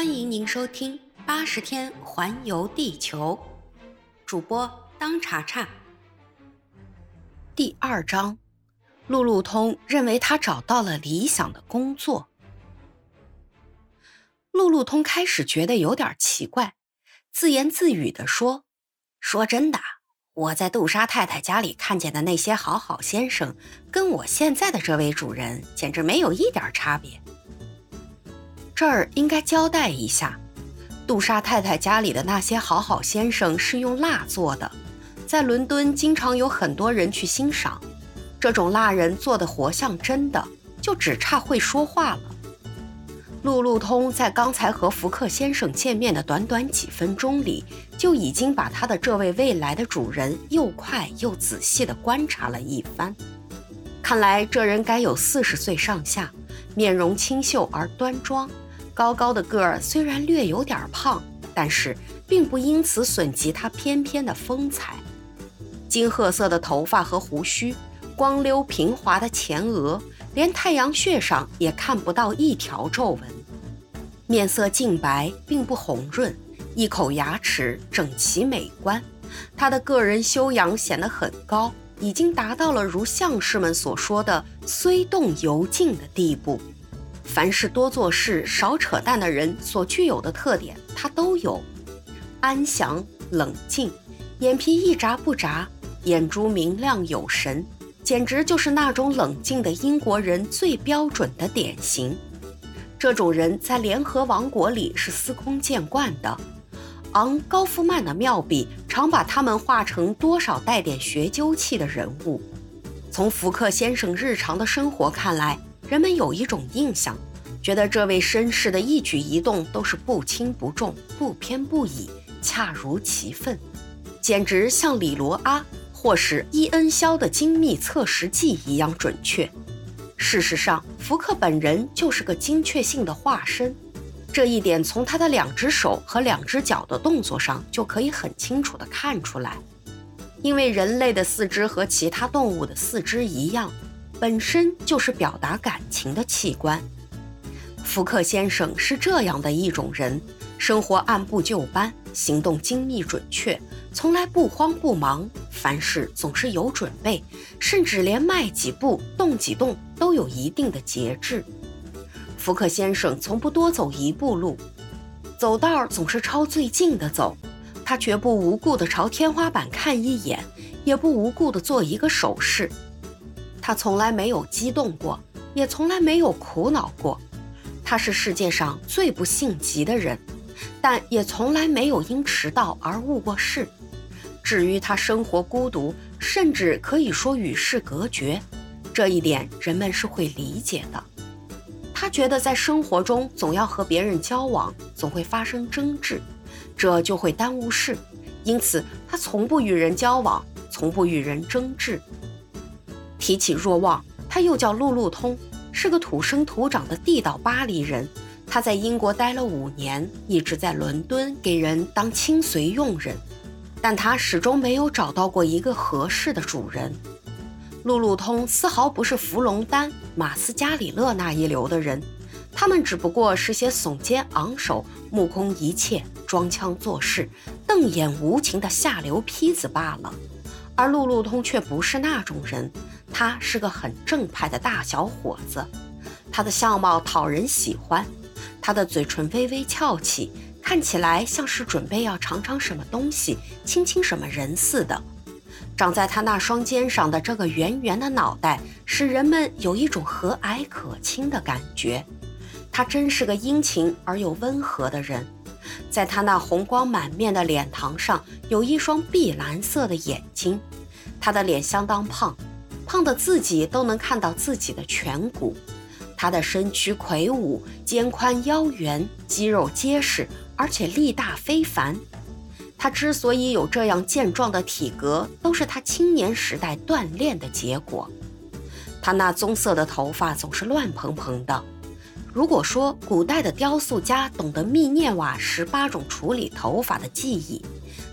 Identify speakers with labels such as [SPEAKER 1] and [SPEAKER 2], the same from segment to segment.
[SPEAKER 1] 欢迎您收听《八十天环游地球》，主播当查查。第二章，路路通认为他找到了理想的工作。路路通开始觉得有点奇怪，自言自语地说：“说真的，我在杜莎太太家里看见的那些好好先生，跟我现在的这位主人简直没有一点差别。”这儿应该交代一下，杜莎太太家里的那些好好先生是用蜡做的，在伦敦经常有很多人去欣赏。这种蜡人做的活像真的，就只差会说话了。路路通在刚才和福克先生见面的短短几分钟里，就已经把他的这位未来的主人又快又仔细地观察了一番。看来这人该有四十岁上下，面容清秀而端庄。高高的个儿虽然略有点胖，但是并不因此损及他翩翩的风采。金褐色的头发和胡须，光溜平滑的前额，连太阳穴上也看不到一条皱纹。面色净白，并不红润，一口牙齿整齐美观。他的个人修养显得很高，已经达到了如相士们所说的“虽动犹静”的地步。凡是多做事、少扯淡的人所具有的特点，他都有：安详、冷静，眼皮一眨不眨，眼珠明亮有神，简直就是那种冷静的英国人最标准的典型。这种人在联合王国里是司空见惯的。昂·高夫曼的妙笔常把他们画成多少带点学究气的人物。从福克先生日常的生活看来。人们有一种印象，觉得这位绅士的一举一动都是不轻不重、不偏不倚、恰如其分，简直像李罗阿或是伊恩肖的精密测时计一样准确。事实上，福克本人就是个精确性的化身，这一点从他的两只手和两只脚的动作上就可以很清楚地看出来。因为人类的四肢和其他动物的四肢一样。本身就是表达感情的器官。福克先生是这样的一种人，生活按部就班，行动精密准确，从来不慌不忙，凡事总是有准备，甚至连迈几步、动几动都有一定的节制。福克先生从不多走一步路，走道总是朝最近的走，他绝不无故的朝天花板看一眼，也不无故的做一个手势。他从来没有激动过，也从来没有苦恼过。他是世界上最不性急的人，但也从来没有因迟到而误过事。至于他生活孤独，甚至可以说与世隔绝，这一点人们是会理解的。他觉得在生活中总要和别人交往，总会发生争执，这就会耽误事，因此他从不与人交往，从不与人争执。提起若望，他又叫路路通，是个土生土长的地道巴黎人。他在英国待了五年，一直在伦敦给人当亲随佣人，但他始终没有找到过一个合适的主人。路路通丝毫不是弗龙丹、马斯加里勒那一流的人，他们只不过是些耸肩昂首、目空一切、装腔作势、瞪眼无情的下流坯子罢了。而路路通却不是那种人。他是个很正派的大小伙子，他的相貌讨人喜欢，他的嘴唇微微翘起，看起来像是准备要尝尝什么东西、亲亲什么人似的。长在他那双肩上的这个圆圆的脑袋，使人们有一种和蔼可亲的感觉。他真是个殷勤而又温和的人，在他那红光满面的脸庞上，有一双碧蓝色的眼睛。他的脸相当胖。胖的自己都能看到自己的颧骨，他的身躯魁梧，肩宽腰圆，肌肉结实，而且力大非凡。他之所以有这样健壮的体格，都是他青年时代锻炼的结果。他那棕色的头发总是乱蓬蓬的。如果说古代的雕塑家懂得密涅瓦十八种处理头发的技艺，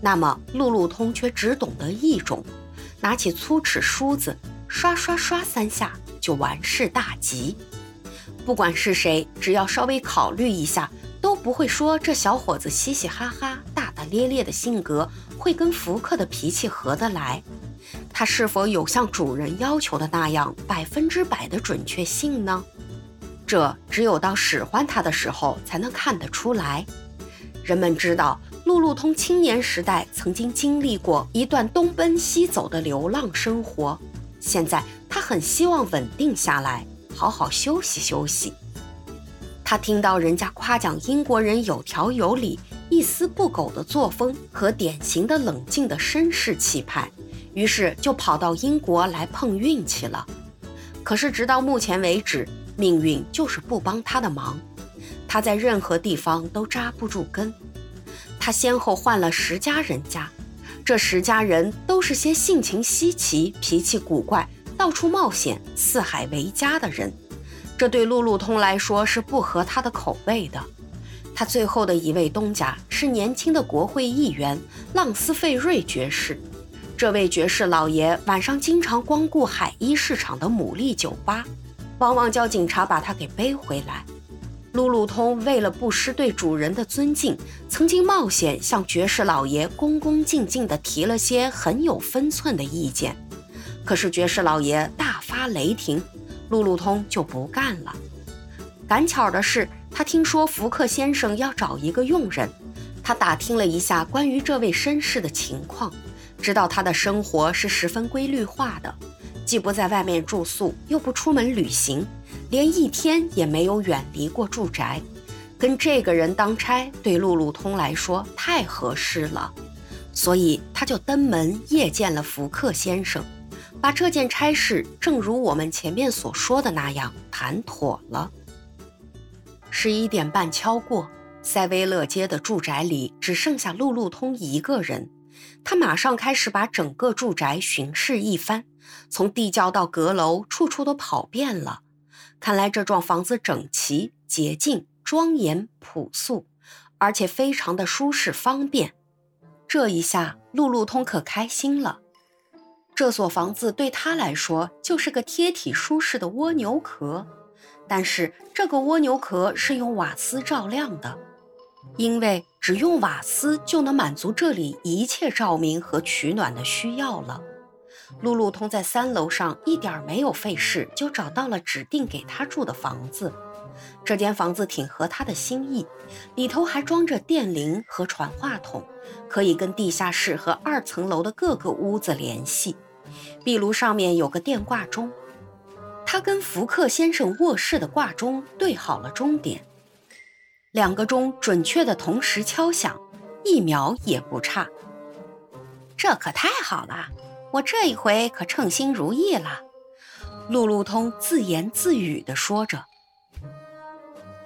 [SPEAKER 1] 那么路路通却只懂得一种：拿起粗齿梳子。刷刷刷三下就完事大吉，不管是谁，只要稍微考虑一下，都不会说这小伙子嘻嘻哈哈、大大咧咧的性格会跟福克的脾气合得来。他是否有像主人要求的那样百分之百的准确性呢？这只有到使唤他的时候才能看得出来。人们知道，路路通青年时代曾经经历过一段东奔西走的流浪生活，现在他很希望稳定下来，好好休息休息。他听到人家夸奖英国人有条有理、一丝不苟的作风和典型的冷静的绅士气派，于是就跑到英国来碰运气了。可是直到目前为止，命运就是不帮他的忙。他在任何地方都扎不住根。他先后换了十家人家，这十家人都是些性情稀奇、脾气古怪、到处冒险、四海为家的人。这对路路通来说是不合他的口味的。他最后的一位东家是年轻的国会议员浪斯费瑞爵士。这位爵士老爷晚上经常光顾海伊市场的牡蛎酒吧，往往叫警察把他给背回来。路路通为了不失对主人的尊敬，曾经冒险向爵士老爷恭恭敬敬地提了些很有分寸的意见，可是爵士老爷大发雷霆。路路通就不干了。赶巧的是，他听说福克先生要找一个佣人，他打听了一下关于这位绅士的情况，知道他的生活是十分规律化的，既不在外面住宿，又不出门旅行，连一天也没有远离过住宅。跟这个人当差，对路路通来说太合适了，所以他就登门夜见了福克先生。把这件差事，正如我们前面所说的那样谈妥了。十一点半敲过，塞维勒街的住宅里只剩下路路通一个人。他马上开始把整个住宅巡视一番，从地窖到阁楼，处处都跑遍了。看来这幢房子整齐、洁净、庄严、朴素，而且非常的舒适方便。这一下，路路通可开心了。这所房子对他来说就是个贴体舒适的蜗牛壳，但是这个蜗牛壳是用瓦斯照亮的，因为只用瓦斯就能满足这里一切照明和取暖的需要了。路路通在三楼上一点没有费事，就找到了指定给他住的房子。这间房子挺合他的心意，里头还装着电铃和传话筒，可以跟地下室和二层楼的各个屋子联系。壁炉上面有个电挂钟，他跟福克先生卧室的挂钟对好了钟点，两个钟准确的同时敲响，一秒也不差。这可太好了，我这一回可称心如意了。路路通自言自语地说着。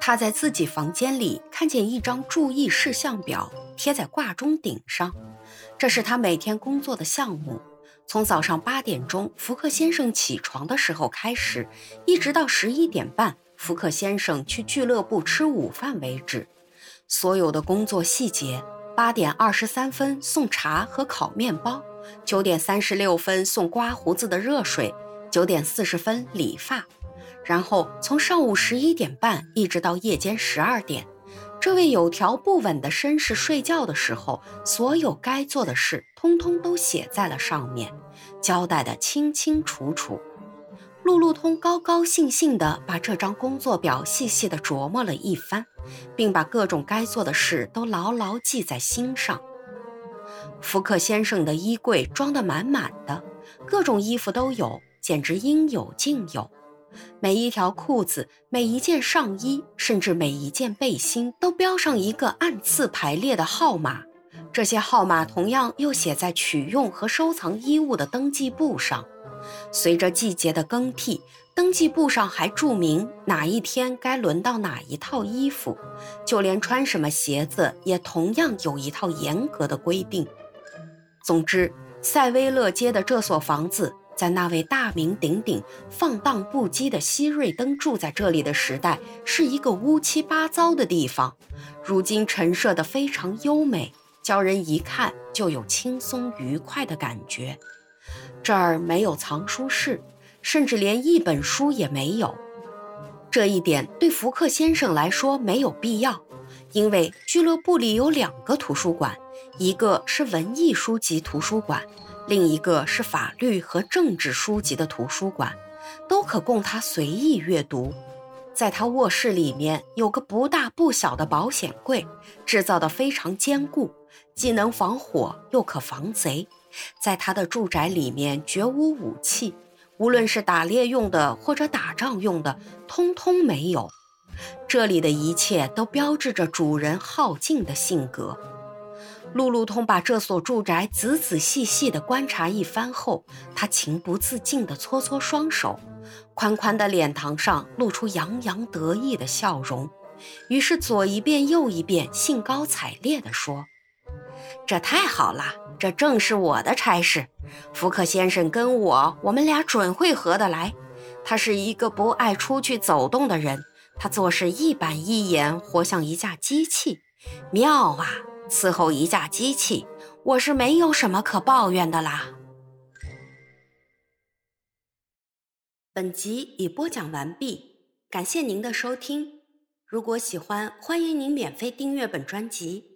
[SPEAKER 1] 他在自己房间里看见一张注意事项表贴在挂钟顶上，这是他每天工作的项目。从早上八点钟福克先生起床的时候开始，一直到十一点半福克先生去俱乐部吃午饭为止，所有的工作细节。八点二十三分送茶和烤面包，九点三十六分送刮胡子的热水，九点四十分理发，然后从上午十一点半一直到夜间十二点。这位有条不紊的绅士睡觉的时候，所有该做的事通通都写在了上面，交代的清清楚楚。路路通高高兴兴地把这张工作表细细地琢磨了一番，并把各种该做的事都牢牢记在心上。福克先生的衣柜装得满满的，各种衣服都有，简直应有尽有。每一条裤子、每一件上衣，甚至每一件背心，都标上一个按次排列的号码。这些号码同样又写在取用和收藏衣物的登记簿上。随着季节的更替，登记簿上还注明哪一天该轮到哪一套衣服。就连穿什么鞋子，也同样有一套严格的规定。总之，塞维勒街的这所房子。在那位大名鼎鼎、放荡不羁的希瑞登住在这里的时代，是一个乌七八糟的地方。如今陈设得非常优美，叫人一看就有轻松愉快的感觉。这儿没有藏书室，甚至连一本书也没有。这一点对福克先生来说没有必要，因为俱乐部里有两个图书馆，一个是文艺书籍图书馆，另一个是法律和政治书籍的图书馆，都可供他随意阅读。在他卧室里面有个不大不小的保险柜，制造的非常坚固，既能防火又可防贼。在他的住宅里面绝无武器，无论是打猎用的或者打仗用的，通通没有。这里的一切都标志着主人好静的性格。路路通把这所住宅仔仔细细地观察一番后，他情不自禁地搓搓双手，宽宽的脸庞上露出洋洋得意的笑容，于是左一遍右一遍，兴高采烈地说：“这太好了，这正是我的差事。福克先生跟我，我们俩准会合得来。他是一个不爱出去走动的人。”他做事一板一眼，活像一架机器，妙啊！伺候一架机器，我是没有什么可抱怨的啦。本集已播讲完毕，感谢您的收听。如果喜欢，欢迎您免费订阅本专辑。